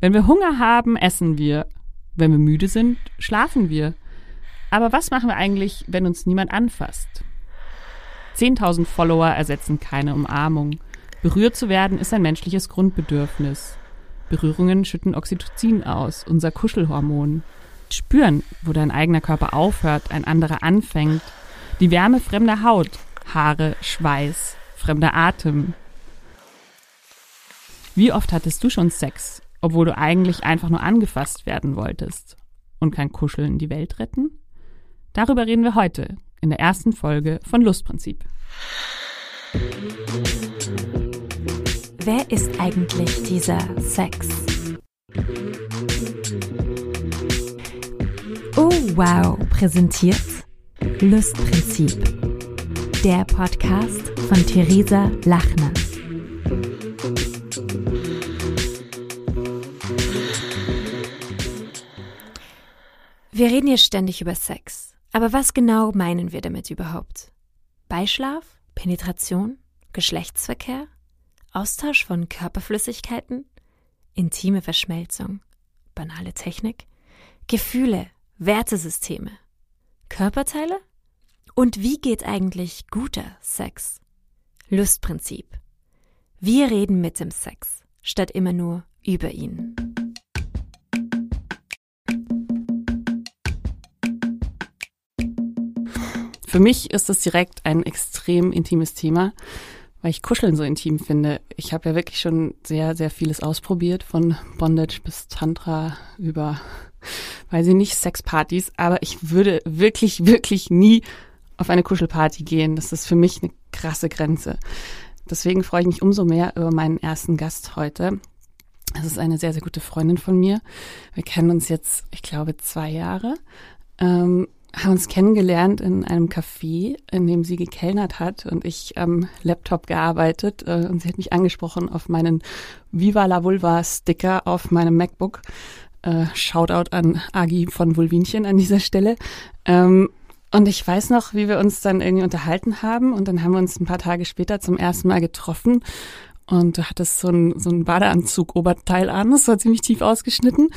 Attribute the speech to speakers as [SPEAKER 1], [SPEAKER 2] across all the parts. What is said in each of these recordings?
[SPEAKER 1] Wenn wir Hunger haben, essen wir. Wenn wir müde sind, schlafen wir. Aber was machen wir eigentlich, wenn uns niemand anfasst? 10.000 Follower ersetzen keine Umarmung. Berührt zu werden ist ein menschliches Grundbedürfnis. Berührungen schütten Oxytocin aus, unser Kuschelhormon. Spüren, wo dein eigener Körper aufhört, ein anderer anfängt. Die Wärme fremder Haut, Haare, Schweiß, fremder Atem. Wie oft hattest du schon Sex, obwohl du eigentlich einfach nur angefasst werden wolltest? Und kein Kuscheln die Welt retten? Darüber reden wir heute in der ersten Folge von Lustprinzip.
[SPEAKER 2] Wer ist eigentlich dieser Sex? Oh wow, präsentiert Lustprinzip. Der Podcast von Theresa Lachner. Wir reden hier ständig über Sex. Aber was genau meinen wir damit überhaupt? Beischlaf? Penetration? Geschlechtsverkehr? Austausch von Körperflüssigkeiten? Intime Verschmelzung? Banale Technik? Gefühle? Wertesysteme? Körperteile? Und wie geht eigentlich guter Sex? Lustprinzip. Wir reden mit dem Sex, statt immer nur über ihn.
[SPEAKER 1] Für mich ist das direkt ein extrem intimes Thema, weil ich Kuscheln so intim finde. Ich habe ja wirklich schon sehr, sehr vieles ausprobiert, von Bondage bis Tantra über, weiß ich nicht, Sexpartys. Aber ich würde wirklich, wirklich nie auf eine Kuschelparty gehen. Das ist für mich eine krasse Grenze. Deswegen freue ich mich umso mehr über meinen ersten Gast heute. Das ist eine sehr, sehr gute Freundin von mir. Wir kennen uns jetzt, ich glaube, zwei Jahre. Ähm, haben uns kennengelernt in einem Café, in dem sie gekellnert hat und ich am Laptop gearbeitet. Äh, und sie hat mich angesprochen auf meinen Viva la Vulva Sticker auf meinem MacBook. Äh, Shoutout an Agi von Vulvinchen an dieser Stelle. Ähm, und ich weiß noch, wie wir uns dann irgendwie unterhalten haben und dann haben wir uns ein paar Tage später zum ersten Mal getroffen und du hattest so ein, so ein Badeanzug-Oberteil an, das war ziemlich tief ausgeschnitten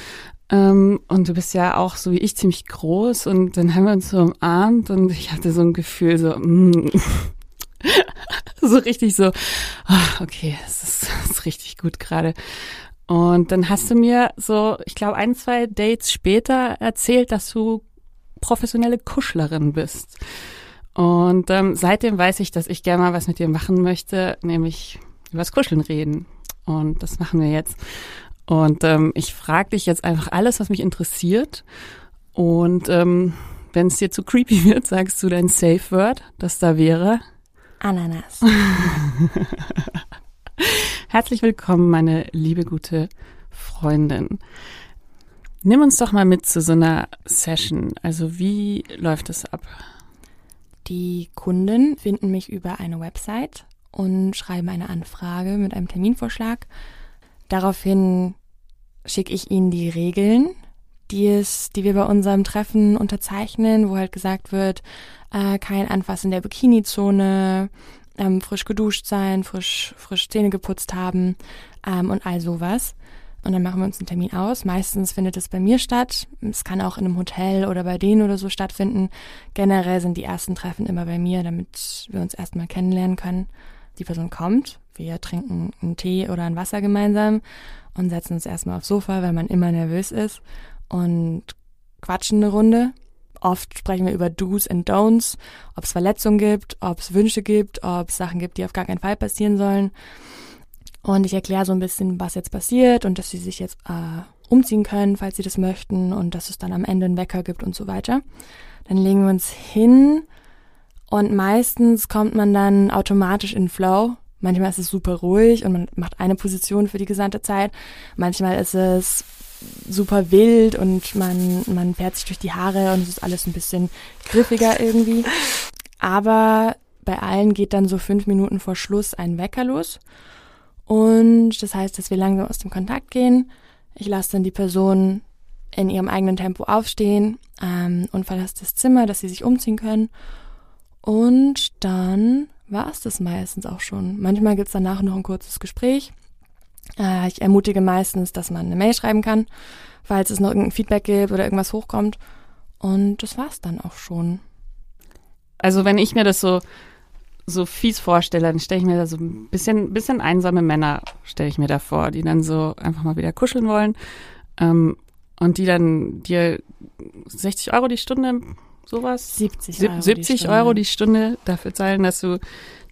[SPEAKER 1] ähm, und du bist ja auch so wie ich ziemlich groß und dann haben wir uns so umarmt und ich hatte so ein Gefühl so, mm, so richtig so, oh, okay, es ist, das ist richtig gut gerade. Und dann hast du mir so, ich glaube, ein, zwei Dates später erzählt, dass du professionelle Kuschlerin bist. Und ähm, seitdem weiß ich, dass ich gerne mal was mit dir machen möchte, nämlich übers Kuscheln reden. Und das machen wir jetzt. Und ähm, ich frage dich jetzt einfach alles, was mich interessiert. Und ähm, wenn es dir zu creepy wird, sagst du dein Safe Word, das da wäre
[SPEAKER 2] Ananas.
[SPEAKER 1] Herzlich willkommen, meine liebe gute Freundin. Nimm uns doch mal mit zu so einer Session. Also wie läuft es ab?
[SPEAKER 3] Die Kunden finden mich über eine Website und schreiben eine Anfrage mit einem Terminvorschlag. Daraufhin schicke ich ihnen die Regeln, die es, die wir bei unserem Treffen unterzeichnen, wo halt gesagt wird, äh, kein Anfassen der Bikini-Zone, ähm, frisch geduscht sein, frisch, frisch Zähne geputzt haben ähm, und all sowas. Und dann machen wir uns einen Termin aus. Meistens findet es bei mir statt. Es kann auch in einem Hotel oder bei denen oder so stattfinden. Generell sind die ersten Treffen immer bei mir, damit wir uns erstmal kennenlernen können. Die Person kommt, wir trinken einen Tee oder ein Wasser gemeinsam und setzen uns erstmal aufs Sofa, weil man immer nervös ist und quatschen eine Runde. Oft sprechen wir über Do's and Don'ts, ob es Verletzungen gibt, ob es Wünsche gibt, ob es Sachen gibt, die auf gar keinen Fall passieren sollen. Und ich erkläre so ein bisschen, was jetzt passiert und dass sie sich jetzt äh, umziehen können, falls sie das möchten und dass es dann am Ende einen Wecker gibt und so weiter. Dann legen wir uns hin und meistens kommt man dann automatisch in Flow. Manchmal ist es super ruhig und man macht eine Position für die gesamte Zeit. Manchmal ist es super wild und man, man fährt sich durch die Haare und es ist alles ein bisschen griffiger irgendwie. Aber bei allen geht dann so fünf Minuten vor Schluss ein Wecker los. Und das heißt, dass wir langsam aus dem Kontakt gehen. Ich lasse dann die Person in ihrem eigenen Tempo aufstehen ähm, und verlasse das Zimmer, dass sie sich umziehen können. Und dann war es das meistens auch schon. Manchmal gibt's danach noch ein kurzes Gespräch. Äh, ich ermutige meistens, dass man eine Mail schreiben kann, falls es noch irgendein Feedback gibt oder irgendwas hochkommt. Und das war's dann auch schon.
[SPEAKER 1] Also wenn ich mir das so so fies vorstelle, dann stelle ich mir da so ein bisschen, bisschen einsame Männer, stelle ich mir da vor, die dann so einfach mal wieder kuscheln wollen ähm, und die dann dir 60 Euro die Stunde, sowas?
[SPEAKER 3] 70
[SPEAKER 1] Euro. 70 die Euro die Stunde dafür zahlen, dass du,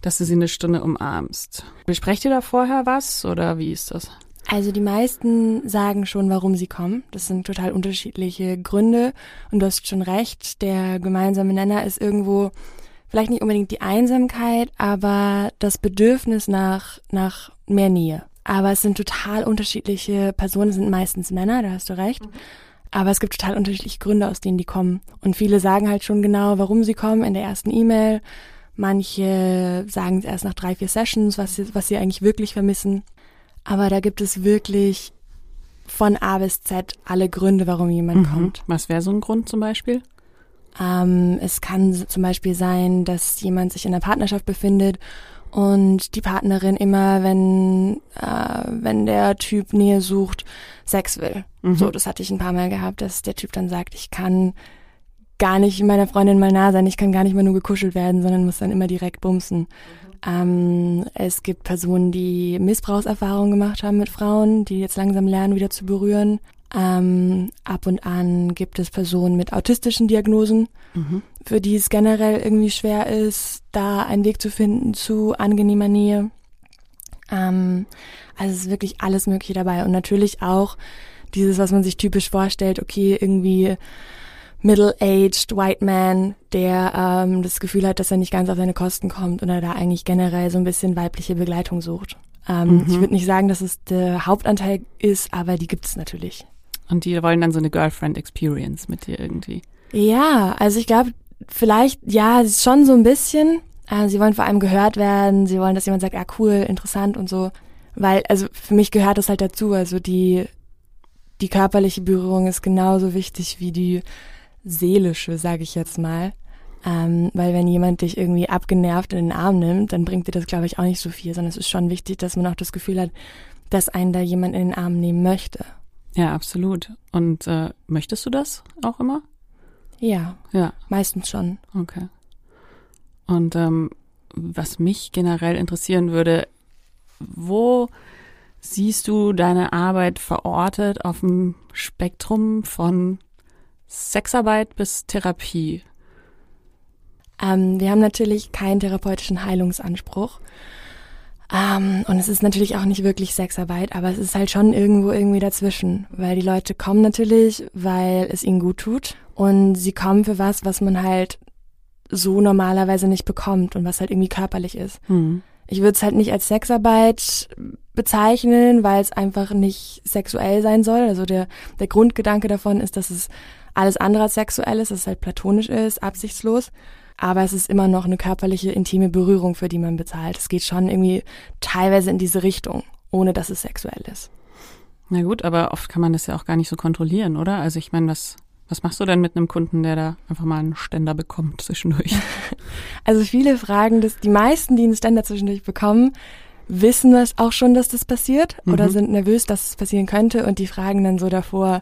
[SPEAKER 1] dass du sie eine Stunde umarmst. Besprecht ihr da vorher was oder wie ist das?
[SPEAKER 3] Also die meisten sagen schon, warum sie kommen. Das sind total unterschiedliche Gründe. Und du hast schon recht, der gemeinsame Nenner ist irgendwo vielleicht nicht unbedingt die Einsamkeit, aber das Bedürfnis nach, nach mehr Nähe. Aber es sind total unterschiedliche Personen, es sind meistens Männer, da hast du recht. Mhm. Aber es gibt total unterschiedliche Gründe, aus denen die kommen. Und viele sagen halt schon genau, warum sie kommen in der ersten E-Mail. Manche sagen es erst nach drei, vier Sessions, was sie, was sie eigentlich wirklich vermissen. Aber da gibt es wirklich von A bis Z alle Gründe, warum jemand mhm. kommt.
[SPEAKER 1] Was wäre so ein Grund zum Beispiel?
[SPEAKER 3] Ähm, es kann zum Beispiel sein, dass jemand sich in einer Partnerschaft befindet und die Partnerin immer, wenn, äh, wenn der Typ Nähe sucht, Sex will. Mhm. So, das hatte ich ein paar Mal gehabt, dass der Typ dann sagt, ich kann gar nicht meiner Freundin mal nah sein, ich kann gar nicht mal nur gekuschelt werden, sondern muss dann immer direkt bumsen. Mhm. Ähm, es gibt Personen, die Missbrauchserfahrungen gemacht haben mit Frauen, die jetzt langsam lernen, wieder zu berühren. Ähm, ab und an gibt es Personen mit autistischen Diagnosen, mhm. für die es generell irgendwie schwer ist, da einen Weg zu finden zu angenehmer Nähe. Ähm, also es ist wirklich alles Mögliche dabei. Und natürlich auch dieses, was man sich typisch vorstellt, okay, irgendwie middle-aged white man, der ähm, das Gefühl hat, dass er nicht ganz auf seine Kosten kommt oder da eigentlich generell so ein bisschen weibliche Begleitung sucht. Ähm, mhm. Ich würde nicht sagen, dass es der Hauptanteil ist, aber die gibt es natürlich.
[SPEAKER 1] Und die wollen dann so eine Girlfriend-Experience mit dir irgendwie.
[SPEAKER 3] Ja, also ich glaube, vielleicht, ja, schon so ein bisschen. Also sie wollen vor allem gehört werden, sie wollen, dass jemand sagt, ah cool, interessant und so. Weil, also für mich gehört das halt dazu. Also die, die körperliche Berührung ist genauso wichtig wie die seelische, sage ich jetzt mal. Ähm, weil wenn jemand dich irgendwie abgenervt in den Arm nimmt, dann bringt dir das, glaube ich, auch nicht so viel, sondern es ist schon wichtig, dass man auch das Gefühl hat, dass einen da jemand in den Arm nehmen möchte.
[SPEAKER 1] Ja, absolut. Und äh, möchtest du das auch immer?
[SPEAKER 3] Ja. Ja. Meistens schon.
[SPEAKER 1] Okay. Und ähm, was mich generell interessieren würde, wo siehst du deine Arbeit verortet auf dem Spektrum von Sexarbeit bis Therapie?
[SPEAKER 3] Ähm, wir haben natürlich keinen therapeutischen Heilungsanspruch. Ähm, und es ist natürlich auch nicht wirklich Sexarbeit, aber es ist halt schon irgendwo irgendwie dazwischen, weil die Leute kommen natürlich, weil es ihnen gut tut und sie kommen für was, was man halt so normalerweise nicht bekommt und was halt irgendwie körperlich ist. Mhm. Ich würde es halt nicht als Sexarbeit bezeichnen, weil es einfach nicht sexuell sein soll. Also der, der Grundgedanke davon ist, dass es alles andere als sexuell ist, dass es halt platonisch ist, absichtslos aber es ist immer noch eine körperliche, intime Berührung, für die man bezahlt. Es geht schon irgendwie teilweise in diese Richtung, ohne dass es sexuell ist.
[SPEAKER 1] Na gut, aber oft kann man das ja auch gar nicht so kontrollieren, oder? Also ich meine, was, was machst du denn mit einem Kunden, der da einfach mal einen Ständer bekommt zwischendurch?
[SPEAKER 3] Also viele fragen das, die meisten, die einen Ständer zwischendurch bekommen, wissen das auch schon, dass das passiert oder mhm. sind nervös, dass es passieren könnte und die fragen dann so davor,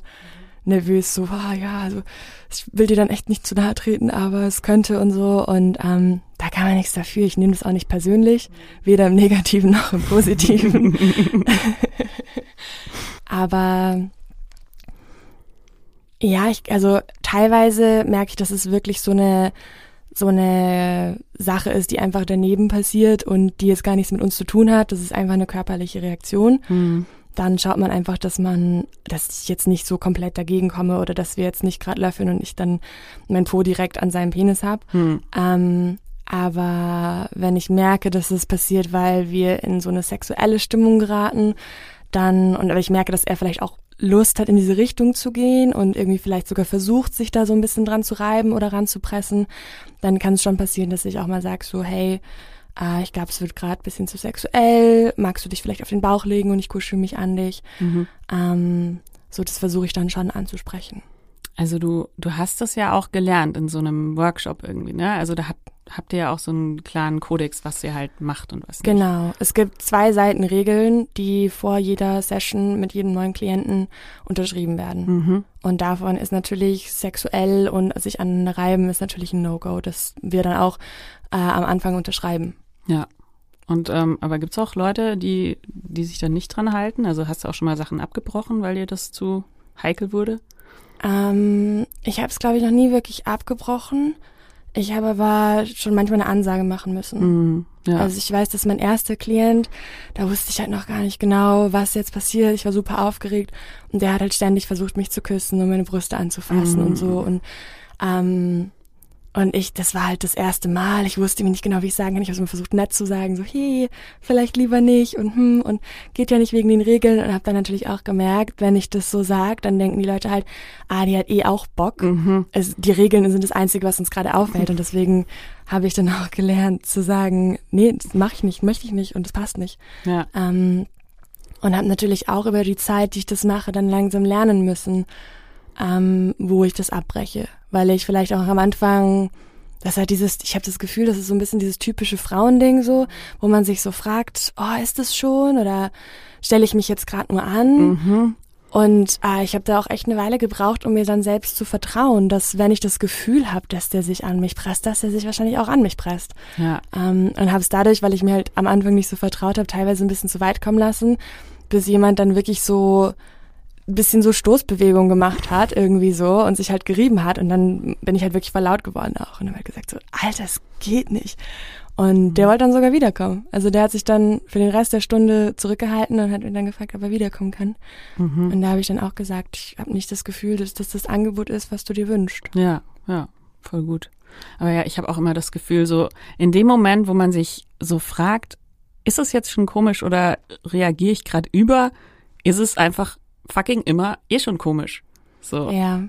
[SPEAKER 3] nervös, so, ah, ja, also ich will dir dann echt nicht zu nahe treten, aber es könnte und so. Und ähm, da kann man nichts dafür. Ich nehme das auch nicht persönlich, weder im Negativen noch im Positiven. aber ja, ich, also teilweise merke ich, dass es wirklich so eine so eine Sache ist, die einfach daneben passiert und die jetzt gar nichts mit uns zu tun hat. Das ist einfach eine körperliche Reaktion. Mhm dann schaut man einfach, dass man, dass ich jetzt nicht so komplett dagegen komme oder dass wir jetzt nicht gerade löffeln und ich dann mein Po direkt an seinem Penis habe. Hm. Ähm, aber wenn ich merke, dass es passiert, weil wir in so eine sexuelle Stimmung geraten, dann, und aber ich merke, dass er vielleicht auch Lust hat, in diese Richtung zu gehen und irgendwie vielleicht sogar versucht, sich da so ein bisschen dran zu reiben oder ranzupressen, dann kann es schon passieren, dass ich auch mal sage so, hey, äh, ich glaube, es wird gerade bisschen zu sexuell, magst du dich vielleicht auf den Bauch legen und ich kuschel mich an dich. Mhm. Ähm, so, das versuche ich dann schon anzusprechen.
[SPEAKER 1] Also du, du hast das ja auch gelernt in so einem Workshop irgendwie, ne? Also da hat, habt ihr ja auch so einen klaren Kodex, was ihr halt macht und was nicht.
[SPEAKER 3] Genau. Es gibt zwei Seiten Regeln, die vor jeder Session mit jedem neuen Klienten unterschrieben werden.
[SPEAKER 1] Mhm.
[SPEAKER 3] Und davon ist natürlich sexuell und sich an reiben ist natürlich ein No-Go, das wir dann auch äh, am Anfang unterschreiben.
[SPEAKER 1] Ja. Und ähm, aber gibt's auch Leute, die die sich dann nicht dran halten? Also hast du auch schon mal Sachen abgebrochen, weil dir das zu heikel wurde?
[SPEAKER 3] Ähm, ich habe es, glaube ich, noch nie wirklich abgebrochen. Ich habe aber schon manchmal eine Ansage machen müssen.
[SPEAKER 1] Mhm. Ja.
[SPEAKER 3] Also ich weiß, dass mein erster Klient, da wusste ich halt noch gar nicht genau, was jetzt passiert. Ich war super aufgeregt und der hat halt ständig versucht, mich zu küssen und meine Brüste anzufassen
[SPEAKER 1] Mhm.
[SPEAKER 3] und so. Und ähm, und ich, das war halt das erste Mal. Ich wusste mir nicht genau, wie ich sagen kann. Ich habe immer versucht, nett zu sagen, so, hey, vielleicht lieber nicht und hm, und geht ja nicht wegen den Regeln. Und habe dann natürlich auch gemerkt, wenn ich das so sage, dann denken die Leute halt, ah, die hat eh auch Bock.
[SPEAKER 1] Mhm.
[SPEAKER 3] Es, die Regeln sind das Einzige, was uns gerade auffällt. Und deswegen habe ich dann auch gelernt zu sagen, nee, das mache ich nicht, möchte ich nicht und das passt nicht.
[SPEAKER 1] Ja.
[SPEAKER 3] Ähm, und habe natürlich auch über die Zeit, die ich das mache, dann langsam lernen müssen, ähm, wo ich das abbreche. Weil ich vielleicht auch am Anfang, das ist halt dieses, ich habe das Gefühl, das ist so ein bisschen dieses typische Frauending so, wo man sich so fragt, oh, ist das schon? Oder stelle ich mich jetzt gerade nur an?
[SPEAKER 1] Mhm.
[SPEAKER 3] Und äh, ich habe da auch echt eine Weile gebraucht, um mir dann selbst zu vertrauen, dass wenn ich das Gefühl habe, dass der sich an mich presst, dass er sich wahrscheinlich auch an mich presst.
[SPEAKER 1] Ja.
[SPEAKER 3] Ähm, und habe es dadurch, weil ich mir halt am Anfang nicht so vertraut habe, teilweise ein bisschen zu weit kommen lassen, bis jemand dann wirklich so ein bisschen so Stoßbewegung gemacht hat, irgendwie so, und sich halt gerieben hat. Und dann bin ich halt wirklich voll laut geworden auch. Und dann halt gesagt so, Alter, es geht nicht. Und der wollte dann sogar wiederkommen. Also der hat sich dann für den Rest der Stunde zurückgehalten und hat mir dann gefragt, ob er wiederkommen kann.
[SPEAKER 1] Mhm.
[SPEAKER 3] Und da habe ich dann auch gesagt, ich habe nicht das Gefühl, dass das das Angebot ist, was du dir wünschst.
[SPEAKER 1] Ja, ja, voll gut. Aber ja, ich habe auch immer das Gefühl, so in dem Moment, wo man sich so fragt, ist es jetzt schon komisch oder reagiere ich gerade über, ist es einfach fucking immer eh schon komisch. So.
[SPEAKER 3] Ja.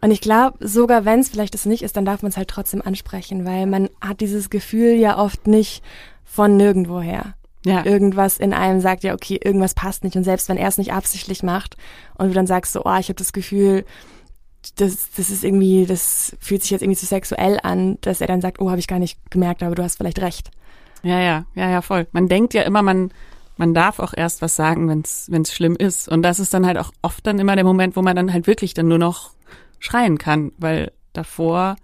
[SPEAKER 3] Und ich glaube, sogar wenn es vielleicht das nicht ist, dann darf man es halt trotzdem ansprechen, weil man hat dieses Gefühl ja oft nicht von nirgendwoher.
[SPEAKER 1] Ja.
[SPEAKER 3] Irgendwas in einem sagt ja, okay, irgendwas passt nicht. Und selbst wenn er es nicht absichtlich macht und du dann sagst so, oh, ich habe das Gefühl, das, das ist irgendwie, das fühlt sich jetzt irgendwie zu sexuell an, dass er dann sagt, oh, habe ich gar nicht gemerkt, aber du hast vielleicht recht.
[SPEAKER 1] Ja, ja, ja, ja, voll. Man denkt ja immer, man, man darf auch erst was sagen, wenn es schlimm ist. Und das ist dann halt auch oft dann immer der Moment, wo man dann halt wirklich dann nur noch schreien kann, weil davor,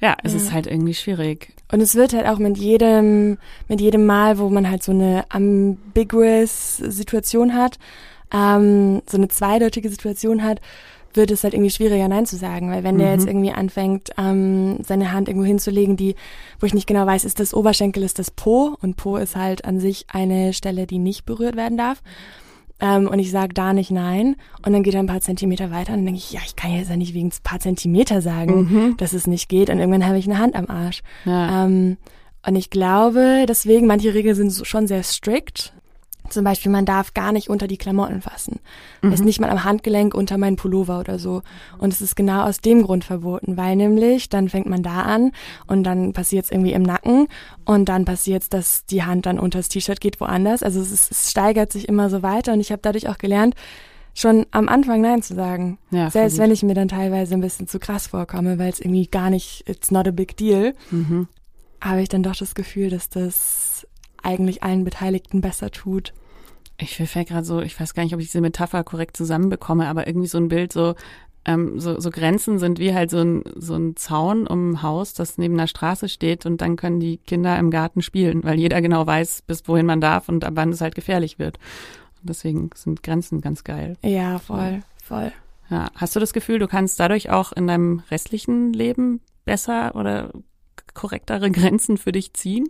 [SPEAKER 1] ja, es
[SPEAKER 3] Ja.
[SPEAKER 1] ist halt irgendwie schwierig.
[SPEAKER 3] Und es wird halt auch mit jedem, mit jedem Mal, wo man halt so eine ambiguous Situation hat, ähm, so eine zweideutige Situation hat, wird es halt irgendwie schwieriger, Nein zu sagen. Weil wenn der
[SPEAKER 1] Mhm.
[SPEAKER 3] jetzt irgendwie anfängt, ähm, seine Hand irgendwo hinzulegen, die, wo ich nicht genau weiß, ist das Oberschenkel, ist das Po? Und Po ist halt an sich eine Stelle, die nicht berührt werden darf. Ähm, und ich sage da nicht nein. Und dann geht er ein paar Zentimeter weiter und dann denke ich, ja, ich kann jetzt ja nicht wegen ein paar Zentimeter sagen,
[SPEAKER 1] Mhm.
[SPEAKER 3] dass es nicht geht. Und irgendwann habe ich eine Hand am Arsch.
[SPEAKER 1] Ja.
[SPEAKER 3] Ähm, und ich glaube, deswegen, manche Regeln sind schon sehr strikt. Zum Beispiel, man darf gar nicht unter die Klamotten fassen.
[SPEAKER 1] Mhm.
[SPEAKER 3] Ist nicht mal am Handgelenk unter meinen Pullover oder so. Und es ist genau aus dem Grund verboten, weil nämlich dann fängt man da an und dann passiert es irgendwie im Nacken und dann passiert es, dass die Hand dann unter das T-Shirt geht woanders. Also es, ist, es steigert sich immer so weiter und ich habe dadurch auch gelernt, schon am Anfang Nein zu sagen.
[SPEAKER 1] Ja,
[SPEAKER 3] Selbst wenn ich mir dann teilweise ein bisschen zu krass vorkomme, weil es irgendwie gar nicht, it's not a big deal
[SPEAKER 1] Mhm.
[SPEAKER 3] habe ich dann doch das Gefühl, dass das eigentlich allen Beteiligten besser tut.
[SPEAKER 1] Ich fällt gerade so, ich weiß gar nicht, ob ich diese Metapher korrekt zusammenbekomme, aber irgendwie so ein Bild, so, ähm, so, so Grenzen sind wie halt so ein, so ein Zaun um ein Haus, das neben einer Straße steht und dann können die Kinder im Garten spielen, weil jeder genau weiß, bis wohin man darf und ab wann es halt gefährlich wird. Und deswegen sind Grenzen ganz geil.
[SPEAKER 3] Ja, voll, voll.
[SPEAKER 1] Ja. Hast du das Gefühl, du kannst dadurch auch in deinem restlichen Leben besser oder korrektere Grenzen für dich ziehen?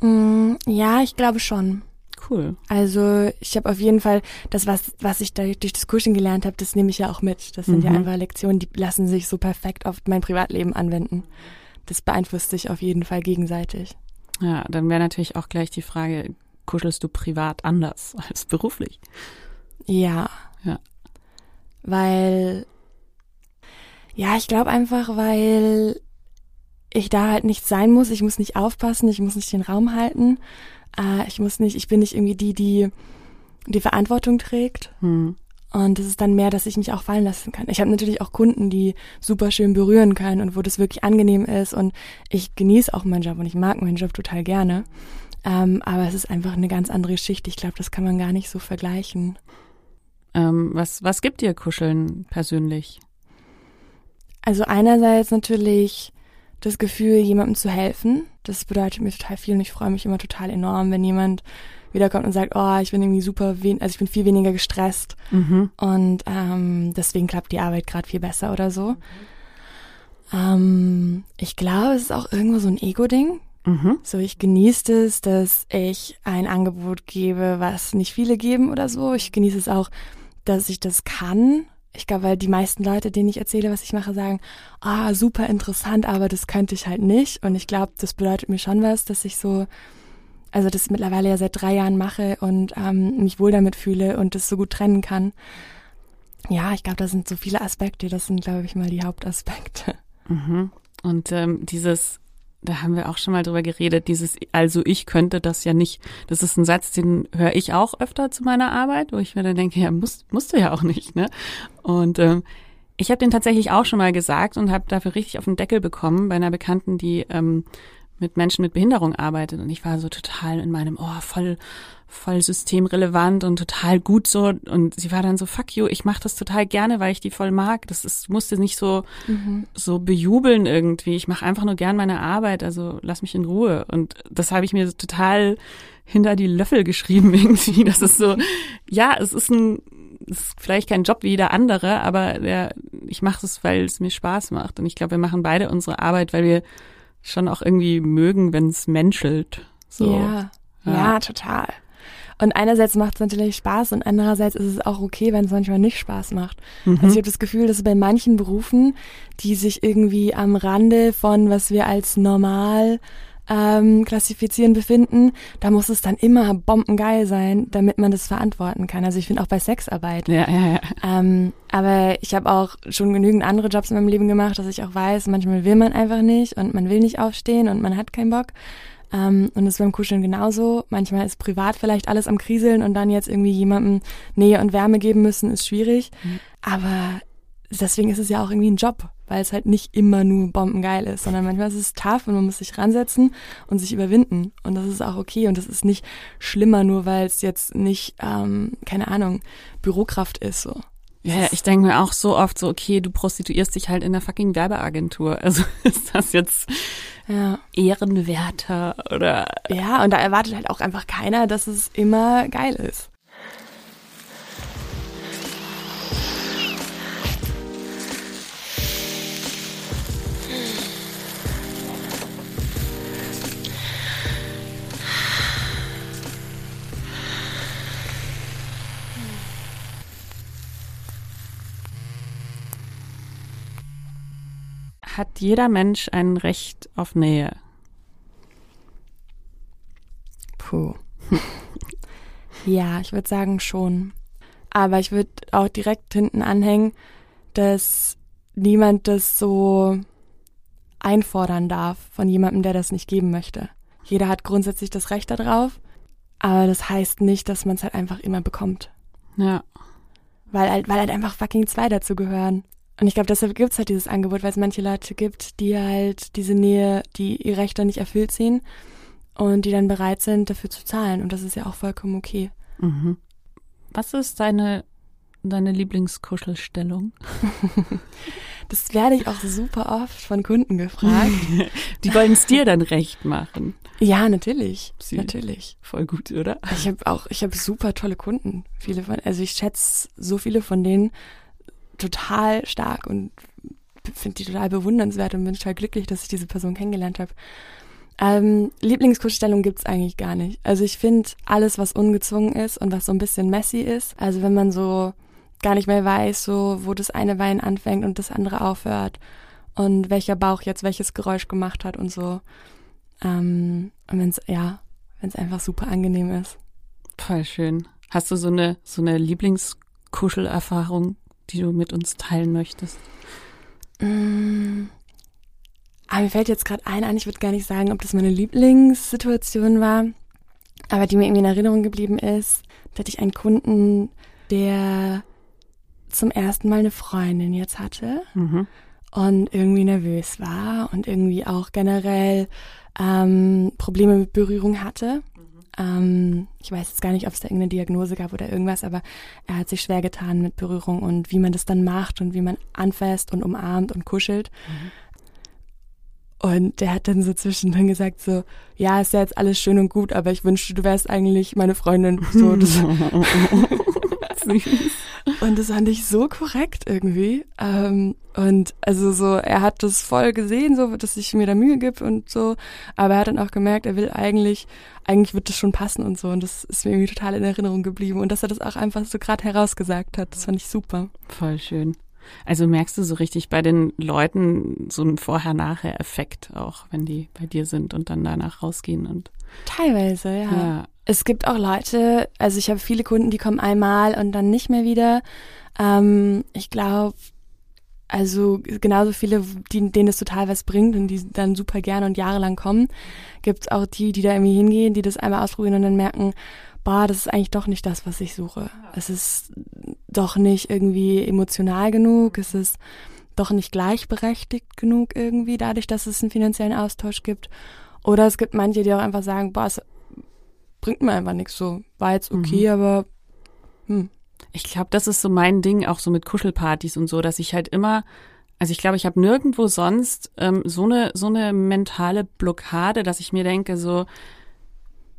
[SPEAKER 3] Mm, ja, ich glaube schon.
[SPEAKER 1] Cool.
[SPEAKER 3] Also ich habe auf jeden Fall das, was, was ich da durch das Coaching gelernt habe, das nehme ich ja auch mit. Das sind ja
[SPEAKER 1] Mhm.
[SPEAKER 3] einfach Lektionen, die lassen sich so perfekt auf mein Privatleben anwenden. Das beeinflusst sich auf jeden Fall gegenseitig.
[SPEAKER 1] Ja, dann wäre natürlich auch gleich die Frage, kuschelst du privat anders als beruflich?
[SPEAKER 3] Ja.
[SPEAKER 1] Ja.
[SPEAKER 3] Weil, ja, ich glaube einfach, weil ich da halt nicht sein muss. Ich muss nicht aufpassen, ich muss nicht den Raum halten. Äh, ich muss nicht, ich bin nicht irgendwie die, die die Verantwortung trägt.
[SPEAKER 1] Hm.
[SPEAKER 3] Und es ist dann mehr, dass ich mich auch fallen lassen kann. Ich habe natürlich auch Kunden, die super schön berühren können und wo das wirklich angenehm ist. Und ich genieße auch meinen Job und ich mag meinen Job total gerne. Ähm, aber es ist einfach eine ganz andere Geschichte. Ich glaube, das kann man gar nicht so vergleichen.
[SPEAKER 1] Ähm, was, was gibt dir Kuscheln persönlich?
[SPEAKER 3] Also einerseits natürlich das Gefühl, jemandem zu helfen. Das bedeutet mir total viel und ich freue mich immer total enorm, wenn jemand wiederkommt und sagt, oh, ich bin irgendwie super, wen also ich bin viel weniger gestresst mhm. und ähm, deswegen klappt die Arbeit gerade viel besser oder so. Mhm. Ähm, ich glaube, es ist auch irgendwo so ein Ego-Ding. Mhm. So, ich genieße es, dass ich ein Angebot gebe, was nicht viele geben oder so. Ich genieße es auch, dass ich das kann ich glaube, weil die meisten Leute, denen ich erzähle, was ich mache, sagen, ah, super interessant, aber das könnte ich halt nicht. Und ich glaube, das bedeutet mir schon was, dass ich so, also das mittlerweile ja seit drei Jahren mache und ähm, mich wohl damit fühle und das so gut trennen kann. Ja, ich glaube, da sind so viele Aspekte. Das sind, glaube ich, mal die Hauptaspekte.
[SPEAKER 1] Mhm. Und ähm, dieses da haben wir auch schon mal drüber geredet, dieses, also ich könnte das ja nicht. Das ist ein Satz, den höre ich auch öfter zu meiner Arbeit, wo ich mir dann denke, ja, musst, musst du ja auch nicht, ne? Und ähm, ich habe den tatsächlich auch schon mal gesagt und habe dafür richtig auf den Deckel bekommen bei einer Bekannten, die ähm, mit Menschen mit Behinderung arbeitet. Und ich war so total in meinem, oh, voll voll systemrelevant und total gut so. Und sie war dann so, fuck you, ich mache das total gerne, weil ich die voll mag. Das ist, musste nicht so, mhm. so bejubeln irgendwie. Ich mache einfach nur gern meine Arbeit, also lass mich in Ruhe. Und das habe ich mir total hinter die Löffel geschrieben irgendwie. Das ist so, ja, es ist ein, es ist vielleicht kein Job wie jeder andere, aber der, ich mache es, weil es mir Spaß macht. Und ich glaube, wir machen beide unsere Arbeit, weil wir schon auch irgendwie mögen, wenn es menschelt. So.
[SPEAKER 3] Ja, ja, ja, total. Und einerseits macht es natürlich Spaß und andererseits ist es auch okay, wenn es manchmal nicht Spaß macht. Mhm. Also ich habe das Gefühl, dass bei manchen Berufen, die sich irgendwie am Rande von, was wir als normal ähm, klassifizieren befinden, da muss es dann immer bombengeil sein, damit man das verantworten kann. Also ich finde auch bei Sexarbeit.
[SPEAKER 1] Ja, ja, ja.
[SPEAKER 3] Ähm, aber ich habe auch schon genügend andere Jobs in meinem Leben gemacht, dass ich auch weiß, manchmal will man einfach nicht und man will nicht aufstehen und man hat keinen Bock. Ähm, und das ist beim Kuscheln genauso. Manchmal ist privat vielleicht alles am Kriseln und dann jetzt irgendwie jemandem Nähe und Wärme geben müssen, ist schwierig. Mhm. Aber deswegen ist es ja auch irgendwie ein Job, weil es halt nicht immer nur bombengeil ist, sondern manchmal ist es tough und man muss sich ransetzen und sich überwinden. Und das ist auch okay und das ist nicht schlimmer, nur weil es jetzt nicht, ähm, keine Ahnung, Bürokraft ist so.
[SPEAKER 1] Ja, ich denke mir auch so oft so, okay, du prostituierst dich halt in der fucking Werbeagentur. Also ist das jetzt ja. ehrenwerter oder.
[SPEAKER 3] Ja, und da erwartet halt auch einfach keiner, dass es immer geil ist.
[SPEAKER 1] Hat jeder Mensch ein Recht auf Nähe?
[SPEAKER 3] Puh. ja, ich würde sagen schon. Aber ich würde auch direkt hinten anhängen, dass niemand das so einfordern darf von jemandem, der das nicht geben möchte. Jeder hat grundsätzlich das Recht darauf, aber das heißt nicht, dass man es halt einfach immer bekommt.
[SPEAKER 1] Ja.
[SPEAKER 3] Weil halt, weil halt einfach fucking zwei dazu gehören. Und ich glaube, deshalb gibt es halt dieses Angebot, weil es manche Leute gibt, die halt diese Nähe, die ihr Recht dann nicht erfüllt sehen und die dann bereit sind, dafür zu zahlen. Und das ist ja auch vollkommen okay.
[SPEAKER 1] Mhm. Was ist deine, deine Lieblingskuschelstellung?
[SPEAKER 3] das werde ich auch super oft von Kunden gefragt.
[SPEAKER 1] die wollen es dir dann recht machen.
[SPEAKER 3] Ja, natürlich. Sie, natürlich.
[SPEAKER 1] Voll gut, oder?
[SPEAKER 3] Ich habe auch, ich habe super tolle Kunden. Viele von, also ich schätze so viele von denen total stark und finde die total bewundernswert und bin total glücklich, dass ich diese Person kennengelernt habe. Ähm, Lieblingskursstellung gibt's eigentlich gar nicht. Also ich finde alles, was ungezwungen ist und was so ein bisschen messy ist, also wenn man so gar nicht mehr weiß, so wo das eine Bein anfängt und das andere aufhört und welcher Bauch jetzt welches Geräusch gemacht hat und so. Ähm, und wenn's, ja, wenn's einfach super angenehm ist.
[SPEAKER 1] Voll schön. Hast du so eine, so eine Lieblingskuschelerfahrung, die du mit uns teilen möchtest?
[SPEAKER 3] Mm. Aber mir fällt jetzt gerade ein an, ich würde gar nicht sagen, ob das meine Lieblingssituation war, aber die mir irgendwie in Erinnerung geblieben ist. Da hatte ich einen Kunden, der zum ersten Mal eine Freundin jetzt hatte mhm. und irgendwie nervös war und irgendwie auch generell ähm, Probleme mit Berührung hatte. Ähm, ich weiß jetzt gar nicht, ob es da irgendeine Diagnose gab oder irgendwas, aber er hat sich schwer getan mit Berührung und wie man das dann macht und wie man anfasst und umarmt und kuschelt. Mhm. Und der hat dann so zwischendrin gesagt so, ja, ist ja jetzt alles schön und gut, aber ich wünschte, du wärst eigentlich meine Freundin. So, das, und das fand ich so korrekt irgendwie. Ähm, und also so, er hat das voll gesehen, so, dass ich mir da Mühe gibt und so. Aber er hat dann auch gemerkt, er will eigentlich, eigentlich wird das schon passen und so. Und das ist mir irgendwie total in Erinnerung geblieben. Und dass er das auch einfach so gerade herausgesagt hat, das fand ich super.
[SPEAKER 1] Voll schön. Also merkst du so richtig bei den Leuten so einen Vorher-Nachher-Effekt auch, wenn die bei dir sind und dann danach rausgehen und.
[SPEAKER 3] Teilweise, ja. ja. Es gibt auch Leute, also ich habe viele Kunden, die kommen einmal und dann nicht mehr wieder. Ähm, ich glaube, also genauso viele, die, denen es total was bringt und die dann super gerne und jahrelang kommen, gibt es auch die, die da irgendwie hingehen, die das einmal ausprobieren und dann merken, boah, das ist eigentlich doch nicht das, was ich suche. Es ist doch nicht irgendwie emotional genug, es ist doch nicht gleichberechtigt genug irgendwie, dadurch, dass es einen finanziellen Austausch gibt. Oder es gibt manche, die auch einfach sagen, boah, es bringt mir einfach nichts so. War jetzt okay, mhm. aber hm.
[SPEAKER 1] Ich glaube, das ist so mein Ding, auch so mit Kuschelpartys und so, dass ich halt immer, also ich glaube, ich habe nirgendwo sonst ähm, so eine so eine mentale Blockade, dass ich mir denke, so,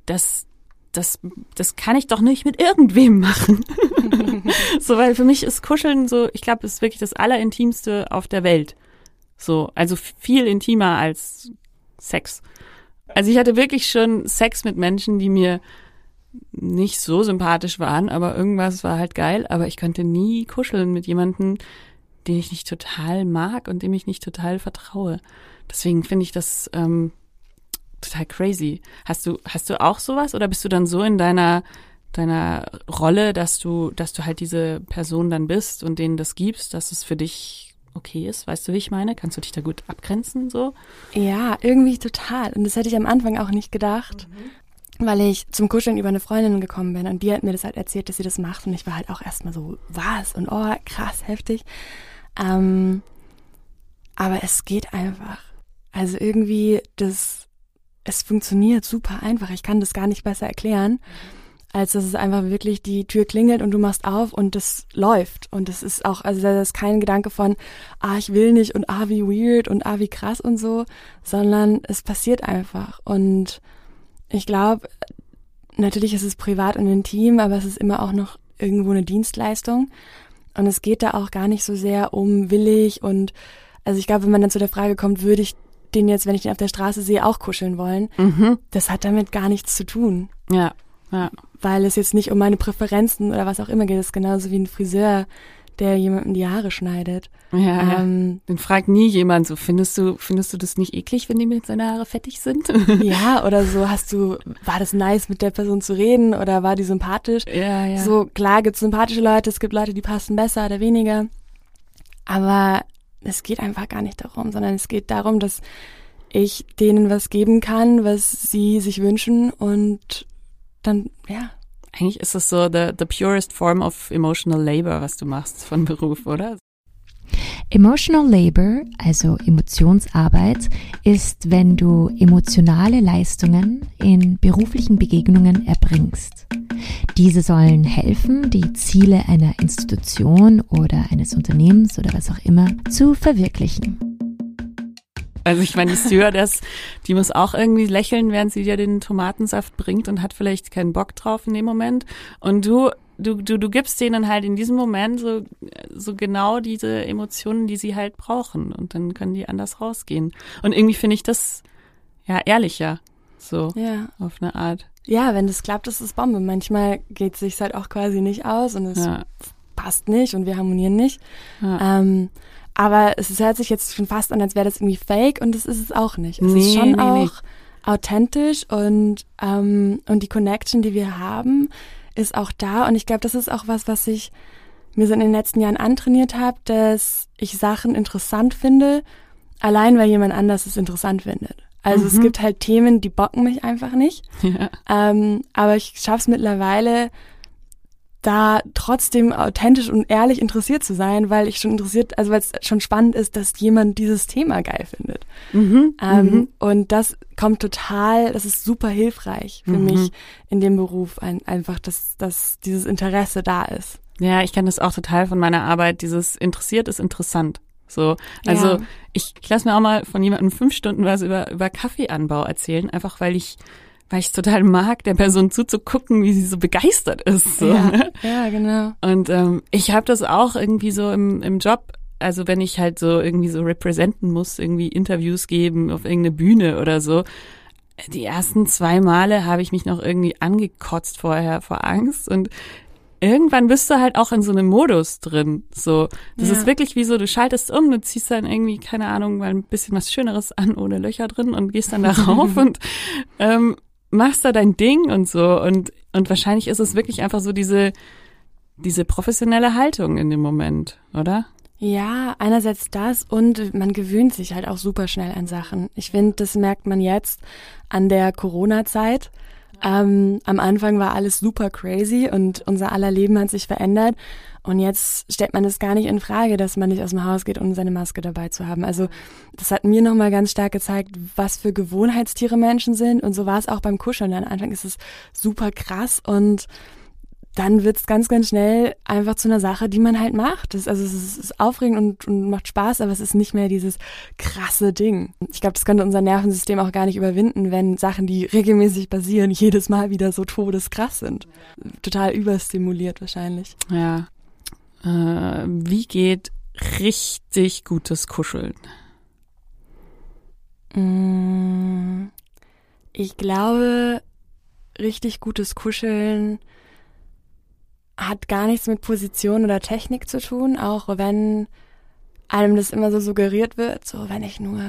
[SPEAKER 1] dass das, das kann ich doch nicht mit irgendwem machen. so, weil für mich ist Kuscheln so, ich glaube, ist wirklich das Allerintimste auf der Welt. So, also viel intimer als Sex. Also ich hatte wirklich schon Sex mit Menschen, die mir nicht so sympathisch waren, aber irgendwas war halt geil, aber ich könnte nie kuscheln mit jemandem, den ich nicht total mag und dem ich nicht total vertraue. Deswegen finde ich das ähm, total crazy. Hast du, hast du auch sowas oder bist du dann so in deiner, deiner Rolle, dass du, dass du halt diese Person dann bist und denen das gibst, dass es für dich okay ist? Weißt du, wie ich meine? Kannst du dich da gut abgrenzen so?
[SPEAKER 3] Ja, irgendwie total. Und das hätte ich am Anfang auch nicht gedacht. Mhm weil ich zum Kuscheln über eine Freundin gekommen bin und die hat mir das halt erzählt, dass sie das macht und ich war halt auch erstmal so, was? Und oh, krass, heftig. Ähm, aber es geht einfach. Also irgendwie das es funktioniert super einfach. Ich kann das gar nicht besser erklären, als dass es einfach wirklich die Tür klingelt und du machst auf und das läuft. Und es ist auch, also da ist kein Gedanke von, ah, ich will nicht und ah, wie weird und ah, wie krass und so, sondern es passiert einfach. Und ich glaube, natürlich ist es privat und intim, aber es ist immer auch noch irgendwo eine Dienstleistung. Und es geht da auch gar nicht so sehr um willig und also ich glaube, wenn man dann zu der Frage kommt, würde ich den jetzt, wenn ich den auf der Straße sehe, auch kuscheln wollen. Mhm. Das hat damit gar nichts zu tun.
[SPEAKER 1] Ja, ja.
[SPEAKER 3] Weil es jetzt nicht um meine Präferenzen oder was auch immer geht. Es ist genauso wie ein Friseur, der jemandem die Haare schneidet.
[SPEAKER 1] Ja, ähm. Dann fragt nie jemand so, findest du, findest du das nicht eklig, wenn die mit seine Haare fettig sind?
[SPEAKER 3] ja, oder so, hast du, war das nice, mit der Person zu reden oder war die sympathisch?
[SPEAKER 1] Ja, ja.
[SPEAKER 3] So, klar gibt es sympathische Leute, es gibt Leute, die passen besser oder weniger. Aber es geht einfach gar nicht darum, sondern es geht darum, dass ich denen was geben kann, was sie sich wünschen und dann, ja.
[SPEAKER 1] Eigentlich ist es so the, the purest form of emotional labor, was du machst von Beruf, oder?
[SPEAKER 2] Emotional Labor, also Emotionsarbeit, ist, wenn du emotionale Leistungen in beruflichen Begegnungen erbringst. Diese sollen helfen, die Ziele einer Institution oder eines Unternehmens oder was auch immer zu verwirklichen.
[SPEAKER 1] Also ich meine, die Stewardess, die muss auch irgendwie lächeln, während sie dir den Tomatensaft bringt und hat vielleicht keinen Bock drauf in dem Moment. Und du du, du, du gibst denen halt in diesem Moment so, so genau diese Emotionen, die sie halt brauchen. Und dann können die anders rausgehen. Und irgendwie finde ich das ja ehrlicher. So. Ja. Auf eine Art.
[SPEAKER 3] Ja, wenn das klappt, ist es Bombe. Manchmal geht es sich halt auch quasi nicht aus und es ja. passt nicht und wir harmonieren nicht. Ja. Ähm, aber es hört sich jetzt schon fast an, als wäre das irgendwie fake und das ist es auch nicht. Es nee, ist schon nee, auch nee. authentisch und, ähm, und die Connection, die wir haben, ist auch da. Und ich glaube, das ist auch was, was ich mir so in den letzten Jahren antrainiert habe, dass ich Sachen interessant finde, allein weil jemand anders es interessant findet. Also mhm. es gibt halt Themen, die bocken mich einfach nicht. Ja. Ähm, aber ich schaffe es mittlerweile, da trotzdem authentisch und ehrlich interessiert zu sein, weil ich schon interessiert, also weil es schon spannend ist, dass jemand dieses Thema geil findet. Mhm, ähm, mhm. Und das kommt total, das ist super hilfreich für mhm. mich in dem Beruf, ein, einfach, dass, dass dieses Interesse da ist.
[SPEAKER 1] Ja, ich kenne das auch total von meiner Arbeit. Dieses interessiert ist interessant. So, also ja. ich, ich lasse mir auch mal von jemandem fünf Stunden was über über Kaffeeanbau erzählen, einfach weil ich weil ich es total mag, der Person zuzugucken, wie sie so begeistert ist. So,
[SPEAKER 3] ja, ne? ja, genau.
[SPEAKER 1] Und ähm, ich habe das auch irgendwie so im, im Job, also wenn ich halt so irgendwie so representen muss, irgendwie Interviews geben auf irgendeine Bühne oder so. Die ersten zwei Male habe ich mich noch irgendwie angekotzt vorher vor Angst und irgendwann bist du halt auch in so einem Modus drin. So, das ja. ist wirklich wie so, du schaltest um, du ziehst dann irgendwie, keine Ahnung, mal ein bisschen was Schöneres an, ohne Löcher drin und gehst dann darauf und ähm, machst da dein Ding und so. Und, und wahrscheinlich ist es wirklich einfach so diese, diese professionelle Haltung in dem Moment, oder?
[SPEAKER 3] Ja, einerseits das und man gewöhnt sich halt auch super schnell an Sachen. Ich finde, das merkt man jetzt an der Corona-Zeit. Ähm, am Anfang war alles super crazy und unser aller Leben hat sich verändert. Und jetzt stellt man es gar nicht in Frage, dass man nicht aus dem Haus geht, um seine Maske dabei zu haben. Also das hat mir nochmal ganz stark gezeigt, was für Gewohnheitstiere Menschen sind. Und so war es auch beim Kuscheln. Am Anfang ist es super krass und dann wird es ganz, ganz schnell einfach zu einer Sache, die man halt macht. Das, also es ist, ist aufregend und, und, macht Spaß, aber es ist nicht mehr dieses krasse Ding. Ich glaube, das könnte unser Nervensystem auch gar nicht überwinden, wenn Sachen, die regelmäßig passieren, jedes Mal wieder so todeskrass sind. Total überstimuliert wahrscheinlich.
[SPEAKER 1] Ja, äh, wie geht richtig gutes Kuscheln?
[SPEAKER 3] Mm, ich glaube, richtig gutes Kuscheln hat gar nichts mit Position oder Technik zu tun, auch wenn einem das immer so suggeriert wird, so wenn ich nur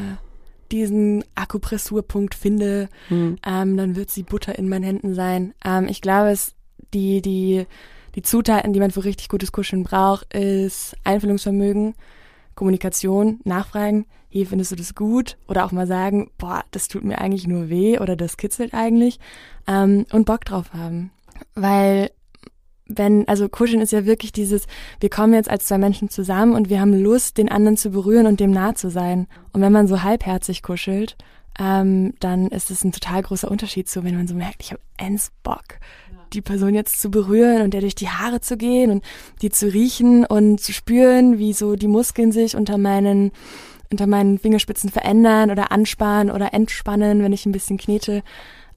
[SPEAKER 3] diesen Akupressurpunkt finde, hm. ähm, dann wird sie Butter in meinen Händen sein. Ähm, ich glaube, es die die die Zutaten, die man für richtig gutes Kuscheln braucht, ist Einfühlungsvermögen, Kommunikation, Nachfragen, hier findest du das gut? Oder auch mal sagen, boah, das tut mir eigentlich nur weh oder das kitzelt eigentlich ähm, und Bock drauf haben. Weil wenn, also Kuscheln ist ja wirklich dieses, wir kommen jetzt als zwei Menschen zusammen und wir haben Lust, den anderen zu berühren und dem nah zu sein. Und wenn man so halbherzig kuschelt, ähm, dann ist es ein total großer Unterschied zu, wenn man so merkt, ich habe ends Bock die Person jetzt zu berühren und der durch die Haare zu gehen und die zu riechen und zu spüren, wie so die Muskeln sich unter meinen unter meinen Fingerspitzen verändern oder anspannen oder entspannen, wenn ich ein bisschen knete.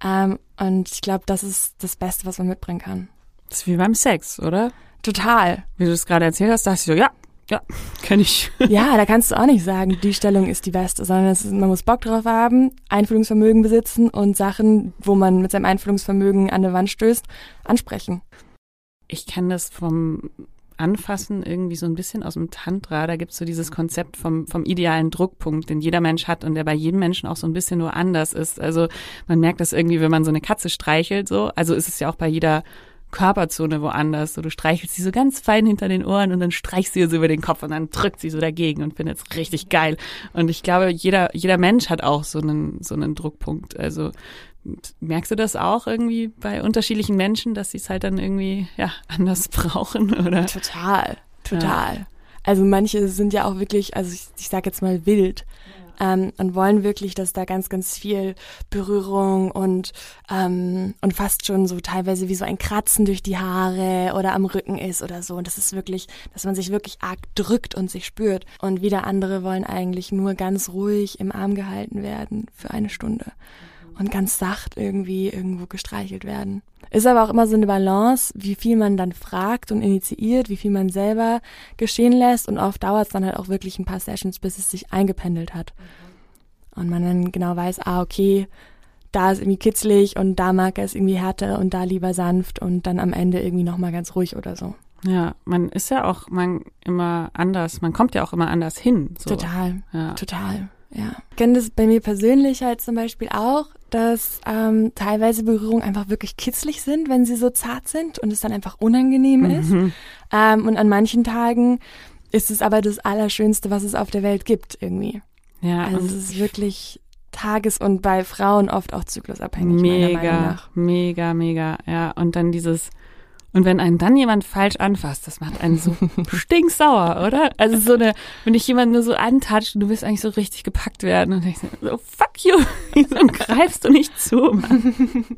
[SPEAKER 3] Ähm, und ich glaube, das ist das Beste, was man mitbringen kann.
[SPEAKER 1] Das ist wie beim Sex, oder?
[SPEAKER 3] Total.
[SPEAKER 1] Wie du es gerade erzählt hast, dachte ich so, ja, ja, kenne ich.
[SPEAKER 3] ja, da kannst du auch nicht sagen, die Stellung ist die beste, sondern ist, man muss Bock drauf haben, Einfühlungsvermögen besitzen und Sachen, wo man mit seinem Einfühlungsvermögen an der Wand stößt, ansprechen.
[SPEAKER 1] Ich kenne das vom Anfassen irgendwie so ein bisschen aus dem Tantra. Da gibt's so dieses Konzept vom, vom idealen Druckpunkt, den jeder Mensch hat und der bei jedem Menschen auch so ein bisschen nur anders ist. Also man merkt das irgendwie, wenn man so eine Katze streichelt, so. Also ist es ja auch bei jeder Körperzone woanders. So, du streichelst sie so ganz fein hinter den Ohren und dann streichst du ihr so über den Kopf und dann drückt sie so dagegen und findet es richtig geil. Und ich glaube, jeder, jeder Mensch hat auch so einen, so einen Druckpunkt. Also merkst du das auch irgendwie bei unterschiedlichen Menschen, dass sie es halt dann irgendwie, ja, anders brauchen, oder?
[SPEAKER 3] Total, total. Ja. Also manche sind ja auch wirklich, also ich, ich sag jetzt mal wild ähm, und wollen wirklich, dass da ganz, ganz viel Berührung und, ähm, und fast schon so teilweise wie so ein Kratzen durch die Haare oder am Rücken ist oder so. Und das ist wirklich, dass man sich wirklich arg drückt und sich spürt. Und wieder andere wollen eigentlich nur ganz ruhig im Arm gehalten werden für eine Stunde und ganz sacht irgendwie irgendwo gestreichelt werden. Ist aber auch immer so eine Balance, wie viel man dann fragt und initiiert, wie viel man selber geschehen lässt und oft dauert es dann halt auch wirklich ein paar Sessions, bis es sich eingependelt hat. Und man dann genau weiß, ah, okay, da ist irgendwie kitzlig und da mag er es irgendwie härter und da lieber sanft und dann am Ende irgendwie nochmal ganz ruhig oder so.
[SPEAKER 1] Ja, man ist ja auch man immer anders, man kommt ja auch immer anders hin. So.
[SPEAKER 3] Total, ja. total. Ja. Ich kenne das bei mir persönlich halt zum Beispiel auch, dass ähm, teilweise Berührungen einfach wirklich kitzlig sind, wenn sie so zart sind und es dann einfach unangenehm mhm. ist. Ähm, und an manchen Tagen ist es aber das Allerschönste, was es auf der Welt gibt, irgendwie. Ja. Also es ist wirklich tages- und bei Frauen oft auch zyklusabhängig.
[SPEAKER 1] Mega, mega, mega, ja. Und dann dieses Und wenn einen dann jemand falsch anfasst, das macht einen so stinksauer, oder? Also so eine, wenn dich jemand nur so antatscht und du willst eigentlich so richtig gepackt werden und denkst so, fuck you, wieso greifst du nicht zu, Mann?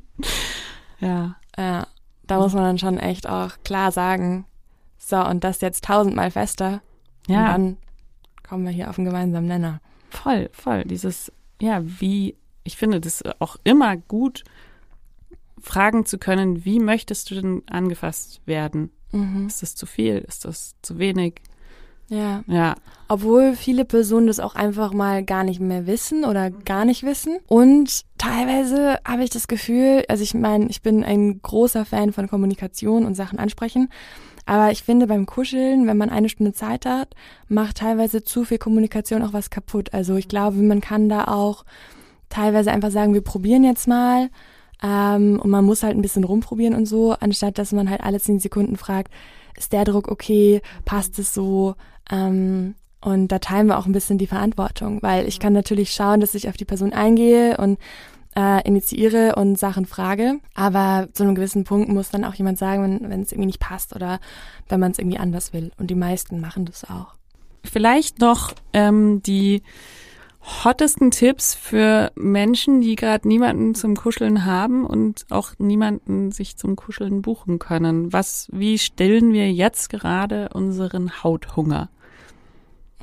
[SPEAKER 3] Ja. Ja, da muss man dann schon echt auch klar sagen, so, und das jetzt tausendmal fester. Ja. Und dann kommen wir hier auf einen gemeinsamen Nenner.
[SPEAKER 1] Voll, voll. Dieses, ja, wie, ich finde das auch immer gut, fragen zu können, wie möchtest du denn angefasst werden? Mhm. Ist das zu viel? Ist das zu wenig?
[SPEAKER 3] Ja. Ja. Obwohl viele Personen das auch einfach mal gar nicht mehr wissen oder gar nicht wissen. Und teilweise habe ich das Gefühl, also ich meine, ich bin ein großer Fan von Kommunikation und Sachen ansprechen. Aber ich finde beim Kuscheln, wenn man eine Stunde Zeit hat, macht teilweise zu viel Kommunikation auch was kaputt. Also ich glaube, man kann da auch teilweise einfach sagen, wir probieren jetzt mal ähm, und man muss halt ein bisschen rumprobieren und so, anstatt dass man halt alle zehn Sekunden fragt, ist der Druck okay, passt es so? Ähm, und da teilen wir auch ein bisschen die Verantwortung, weil ich kann natürlich schauen, dass ich auf die Person eingehe und äh, initiiere und Sachen frage. Aber zu einem gewissen Punkt muss dann auch jemand sagen, wenn es irgendwie nicht passt oder wenn man es irgendwie anders will. Und die meisten machen das auch.
[SPEAKER 1] Vielleicht noch ähm, die hottesten Tipps für Menschen, die gerade niemanden zum Kuscheln haben und auch niemanden sich zum Kuscheln buchen können. Was, wie stillen wir jetzt gerade unseren Hauthunger?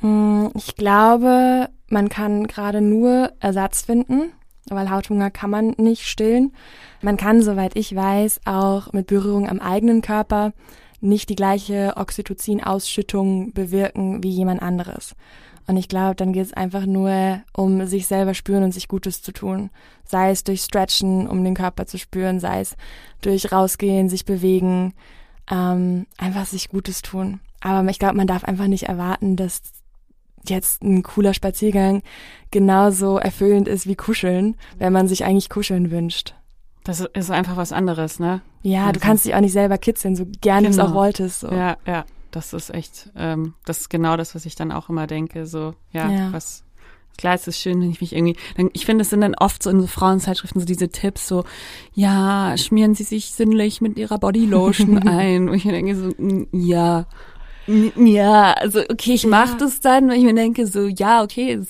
[SPEAKER 3] Hm, ich glaube, man kann gerade nur Ersatz finden, weil Hauthunger kann man nicht stillen. Man kann, soweit ich weiß, auch mit Berührung am eigenen Körper nicht die gleiche Oxytocin-Ausschüttung bewirken wie jemand anderes. Und ich glaube, dann geht es einfach nur um sich selber spüren und sich Gutes zu tun. Sei es durch Stretchen, um den Körper zu spüren, sei es durch rausgehen, sich bewegen, ähm, einfach sich Gutes tun. Aber ich glaube, man darf einfach nicht erwarten, dass jetzt ein cooler Spaziergang genauso erfüllend ist wie Kuscheln, wenn man sich eigentlich Kuscheln wünscht.
[SPEAKER 1] Das ist einfach was anderes, ne?
[SPEAKER 3] Ja, also. du kannst dich auch nicht selber kitzeln, so gerne genau. du es auch wolltest. So.
[SPEAKER 1] Ja, ja das ist echt, ähm, das ist genau das, was ich dann auch immer denke. So, ja, ja. was klar, es ist schön, wenn ich mich irgendwie, dann, ich finde, es sind dann oft so in so Frauenzeitschriften so diese Tipps, so, ja, schmieren Sie sich sinnlich mit Ihrer Bodylotion ein. Und ich mir denke so, ja, ja, also okay, ich mache ja. das dann, weil ich mir denke so, ja, okay,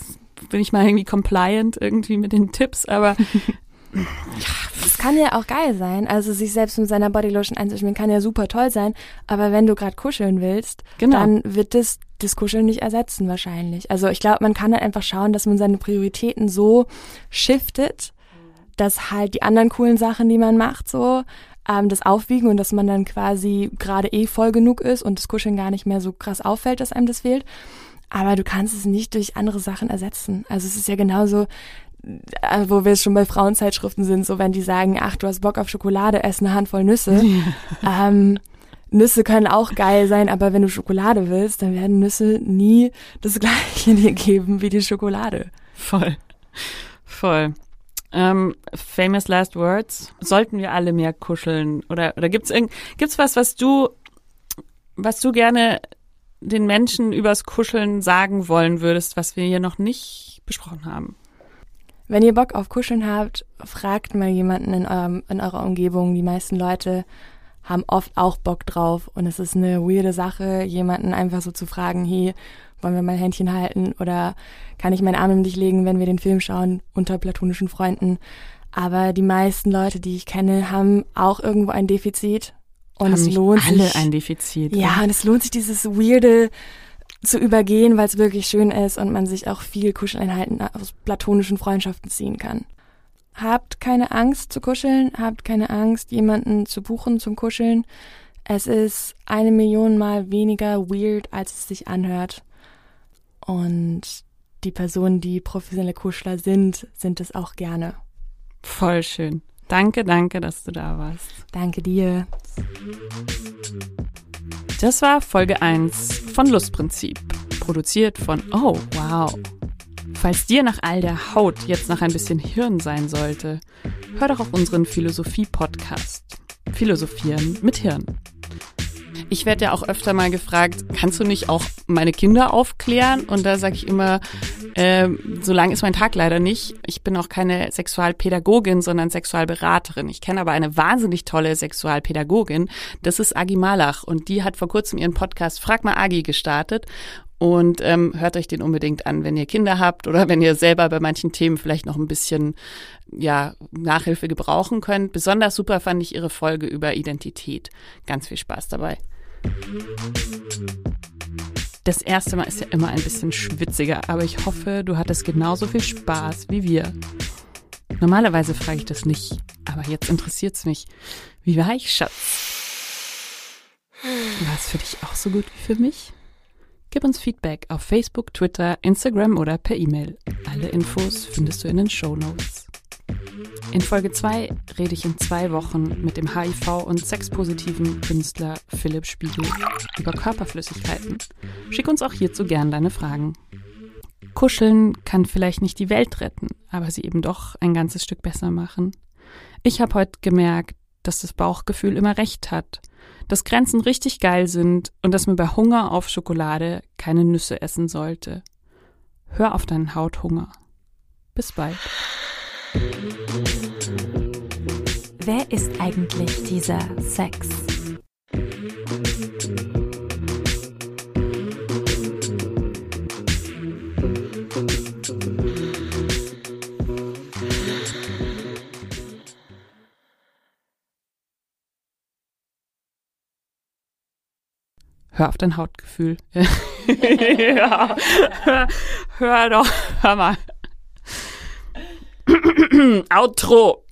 [SPEAKER 1] bin ich mal irgendwie compliant irgendwie mit den Tipps, aber
[SPEAKER 3] das kann ja auch geil sein. Also sich selbst mit seiner Bodylotion einzuschmieren kann ja super toll sein. Aber wenn du gerade kuscheln willst, genau. dann wird das das Kuscheln nicht ersetzen wahrscheinlich. Also ich glaube, man kann halt einfach schauen, dass man seine Prioritäten so shiftet, dass halt die anderen coolen Sachen, die man macht, so ähm, das aufwiegen und dass man dann quasi gerade eh voll genug ist und das Kuscheln gar nicht mehr so krass auffällt, dass einem das fehlt. Aber du kannst es nicht durch andere Sachen ersetzen. Also es ist ja genauso, wo wir schon bei Frauenzeitschriften sind, so wenn die sagen, ach, du hast Bock auf Schokolade, ess eine Handvoll Nüsse. ähm, Nüsse können auch geil sein, aber wenn du Schokolade willst, dann werden Nüsse nie das gleiche dir geben wie die Schokolade.
[SPEAKER 1] Voll. Voll. Ähm, famous last words. Sollten wir alle mehr kuscheln? Oder, oder gibt's irgend, gibt's was, was du, was du gerne den Menschen übers Kuscheln sagen wollen würdest, was wir hier noch nicht besprochen haben?
[SPEAKER 3] Wenn ihr Bock auf Kuscheln habt, fragt mal jemanden in, eurem, in eurer Umgebung. Die meisten Leute haben oft auch Bock drauf und es ist eine weirde Sache, jemanden einfach so zu fragen, hey, wollen wir mal Händchen halten oder kann ich meinen Arm um dich legen, wenn wir den Film schauen unter platonischen Freunden. Aber die meisten Leute, die ich kenne, haben auch irgendwo ein Defizit und haben es lohnt
[SPEAKER 1] alle
[SPEAKER 3] sich.
[SPEAKER 1] ein Defizit.
[SPEAKER 3] Ja, und es lohnt sich dieses weirde zu übergehen, weil es wirklich schön ist und man sich auch viel Kuscheleinheiten aus platonischen Freundschaften ziehen kann. Habt keine Angst zu kuscheln, habt keine Angst, jemanden zu buchen zum Kuscheln. Es ist eine Million Mal weniger weird, als es sich anhört. Und die Personen, die professionelle Kuschler sind, sind es auch gerne.
[SPEAKER 1] Voll schön. Danke, danke, dass du da warst.
[SPEAKER 3] Danke dir.
[SPEAKER 1] Das war Folge 1 von Lustprinzip, produziert von Oh, wow. Falls dir nach all der Haut jetzt noch ein bisschen Hirn sein sollte, hör doch auf unseren Philosophie-Podcast. Philosophieren mit Hirn. Ich werde ja auch öfter mal gefragt, kannst du nicht auch meine Kinder aufklären? Und da sage ich immer, Ähm, so lang ist mein Tag leider nicht. Ich bin auch keine Sexualpädagogin, sondern Sexualberaterin. Ich kenne aber eine wahnsinnig tolle Sexualpädagogin. Das ist Agi Malach und die hat vor kurzem ihren Podcast Frag mal Agi gestartet. Und ähm, hört euch den unbedingt an, wenn ihr Kinder habt oder wenn ihr selber bei manchen Themen vielleicht noch ein bisschen ja, Nachhilfe gebrauchen könnt. Besonders super fand ich ihre Folge über Identität. Ganz viel Spaß dabei. Das erste Mal ist ja immer ein bisschen schwitziger, aber ich hoffe, du hattest genauso viel Spaß wie wir. Normalerweise frage ich das nicht, aber jetzt interessiert es mich. Wie war ich, Schatz? War es für dich auch so gut wie für mich? Gib uns Feedback auf Facebook, Twitter, Instagram oder per E-Mail. Alle Infos findest du in den Show Notes. In Folge 2 rede ich in zwei Wochen mit dem HIV- und sexpositiven Künstler Philipp Spiegel über Körperflüssigkeiten. Schick uns auch hierzu gern deine Fragen. Kuscheln kann vielleicht nicht die Welt retten, aber sie eben doch ein ganzes Stück besser machen. Ich habe heute gemerkt, dass das Bauchgefühl immer recht hat, dass Grenzen richtig geil sind und dass man bei Hunger auf Schokolade keine Nüsse essen sollte. Hör auf deinen Hauthunger. Bis bald.
[SPEAKER 2] Wer ist eigentlich dieser Sex?
[SPEAKER 1] Hör auf dein Hautgefühl. ja. hör, hör doch, hör mal. Outro.